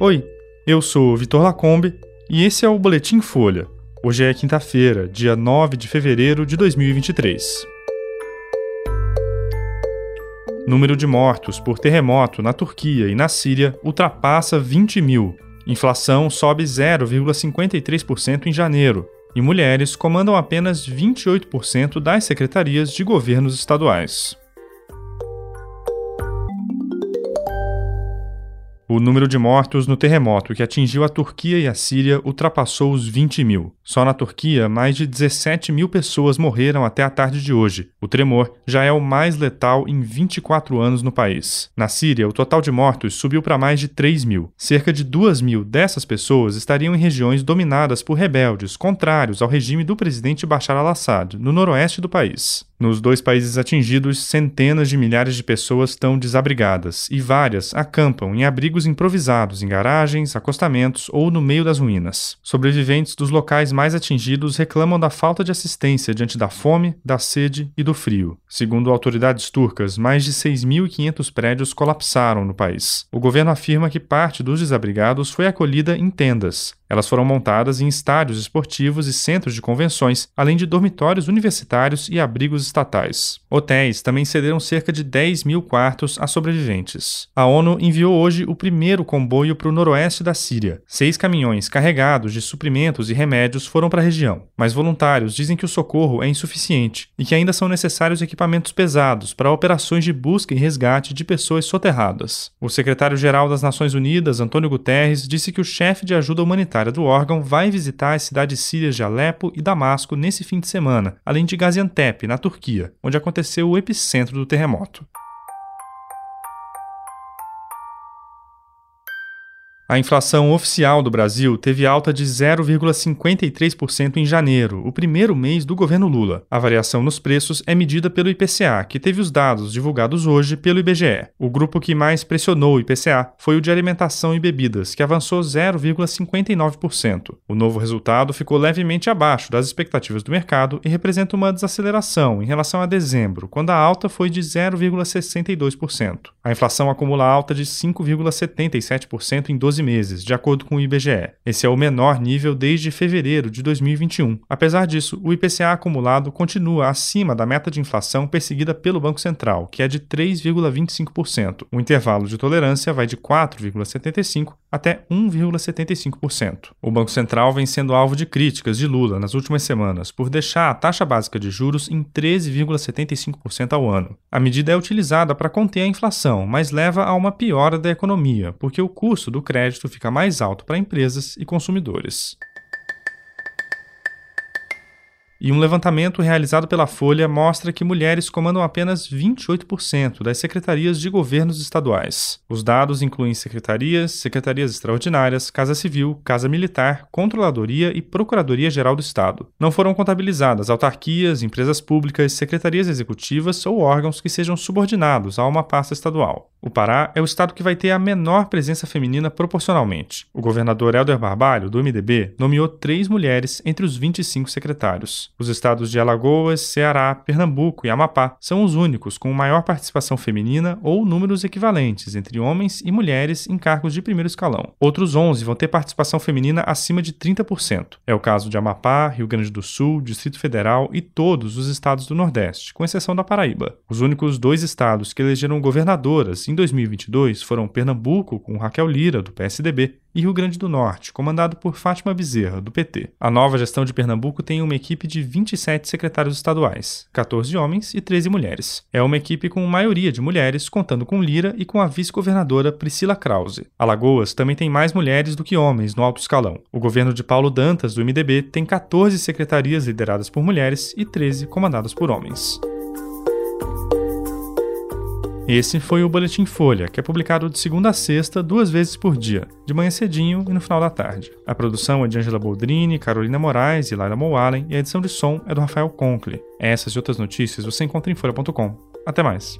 Oi, eu sou Vitor Lacombe e esse é o Boletim Folha. Hoje é quinta-feira, dia 9 de fevereiro de 2023. Número de mortos por terremoto na Turquia e na Síria ultrapassa 20 mil. Inflação sobe 0,53% em janeiro. E mulheres comandam apenas 28% das secretarias de governos estaduais. O número de mortos no terremoto que atingiu a Turquia e a Síria ultrapassou os 20 mil. Só na Turquia, mais de 17 mil pessoas morreram até a tarde de hoje. O tremor já é o mais letal em 24 anos no país. Na Síria, o total de mortos subiu para mais de 3 mil. Cerca de 2 mil dessas pessoas estariam em regiões dominadas por rebeldes contrários ao regime do presidente Bashar al-Assad, no noroeste do país. Nos dois países atingidos, centenas de milhares de pessoas estão desabrigadas e várias acampam em abrigos improvisados em garagens, acostamentos ou no meio das ruínas. Sobreviventes dos locais mais atingidos reclamam da falta de assistência diante da fome, da sede e do frio. Segundo autoridades turcas, mais de 6.500 prédios colapsaram no país. O governo afirma que parte dos desabrigados foi acolhida em tendas, elas foram montadas em estádios esportivos e centros de convenções, além de dormitórios universitários e abrigos estatais. Hotéis também cederam cerca de 10 mil quartos a sobreviventes. A ONU enviou hoje o primeiro comboio para o noroeste da Síria. Seis caminhões carregados de suprimentos e remédios foram para a região, mas voluntários dizem que o socorro é insuficiente e que ainda são necessários equipamentos pesados para operações de busca e resgate de pessoas soterradas. O secretário-geral das Nações Unidas, Antônio Guterres, disse que o chefe de ajuda humanitária secretária do órgão vai visitar as cidades sírias de Alepo e Damasco nesse fim de semana, além de Gaziantep, na Turquia, onde aconteceu o epicentro do terremoto. A inflação oficial do Brasil teve alta de 0,53% em janeiro, o primeiro mês do governo Lula. A variação nos preços é medida pelo IPCA, que teve os dados divulgados hoje pelo IBGE. O grupo que mais pressionou o IPCA foi o de alimentação e bebidas, que avançou 0,59%. O novo resultado ficou levemente abaixo das expectativas do mercado e representa uma desaceleração em relação a dezembro, quando a alta foi de 0,62%. A inflação acumula alta de 5,77% em 12 12 meses, de acordo com o IBGE. Esse é o menor nível desde fevereiro de 2021. Apesar disso, o IPCA acumulado continua acima da meta de inflação perseguida pelo Banco Central, que é de 3,25%. O intervalo de tolerância vai de 4,75% até 1,75%. O Banco Central vem sendo alvo de críticas de Lula nas últimas semanas por deixar a taxa básica de juros em 13,75% ao ano. A medida é utilizada para conter a inflação, mas leva a uma piora da economia, porque o custo do crédito fica mais alto para empresas e consumidores. E um levantamento realizado pela Folha mostra que mulheres comandam apenas 28% das secretarias de governos estaduais. Os dados incluem secretarias, secretarias extraordinárias, Casa Civil, Casa Militar, Controladoria e Procuradoria-Geral do Estado. Não foram contabilizadas autarquias, empresas públicas, secretarias executivas ou órgãos que sejam subordinados a uma pasta estadual. O Pará é o estado que vai ter a menor presença feminina proporcionalmente. O governador Helder Barbalho, do MDB, nomeou três mulheres entre os 25 secretários. Os estados de Alagoas, Ceará, Pernambuco e Amapá são os únicos com maior participação feminina ou números equivalentes entre homens e mulheres em cargos de primeiro escalão. Outros 11 vão ter participação feminina acima de 30%. É o caso de Amapá, Rio Grande do Sul, Distrito Federal e todos os estados do Nordeste, com exceção da Paraíba. Os únicos dois estados que elegeram governadoras em 2022 foram Pernambuco, com Raquel Lira, do PSDB, e Rio Grande do Norte, comandado por Fátima Bezerra, do PT. A nova gestão de Pernambuco tem uma equipe de 27 secretários estaduais, 14 homens e 13 mulheres. É uma equipe com maioria de mulheres, contando com Lira e com a vice-governadora Priscila Krause. Alagoas também tem mais mulheres do que homens no alto escalão. O governo de Paulo Dantas, do MDB, tem 14 secretarias lideradas por mulheres e 13 comandadas por homens. Esse foi o Boletim Folha, que é publicado de segunda a sexta, duas vezes por dia, de manhã cedinho e no final da tarde. A produção é de Angela Boldrini, Carolina Moraes e Laila Moalen, e a edição de som é do Rafael Conkle. Essas e outras notícias você encontra em folha.com. Até mais.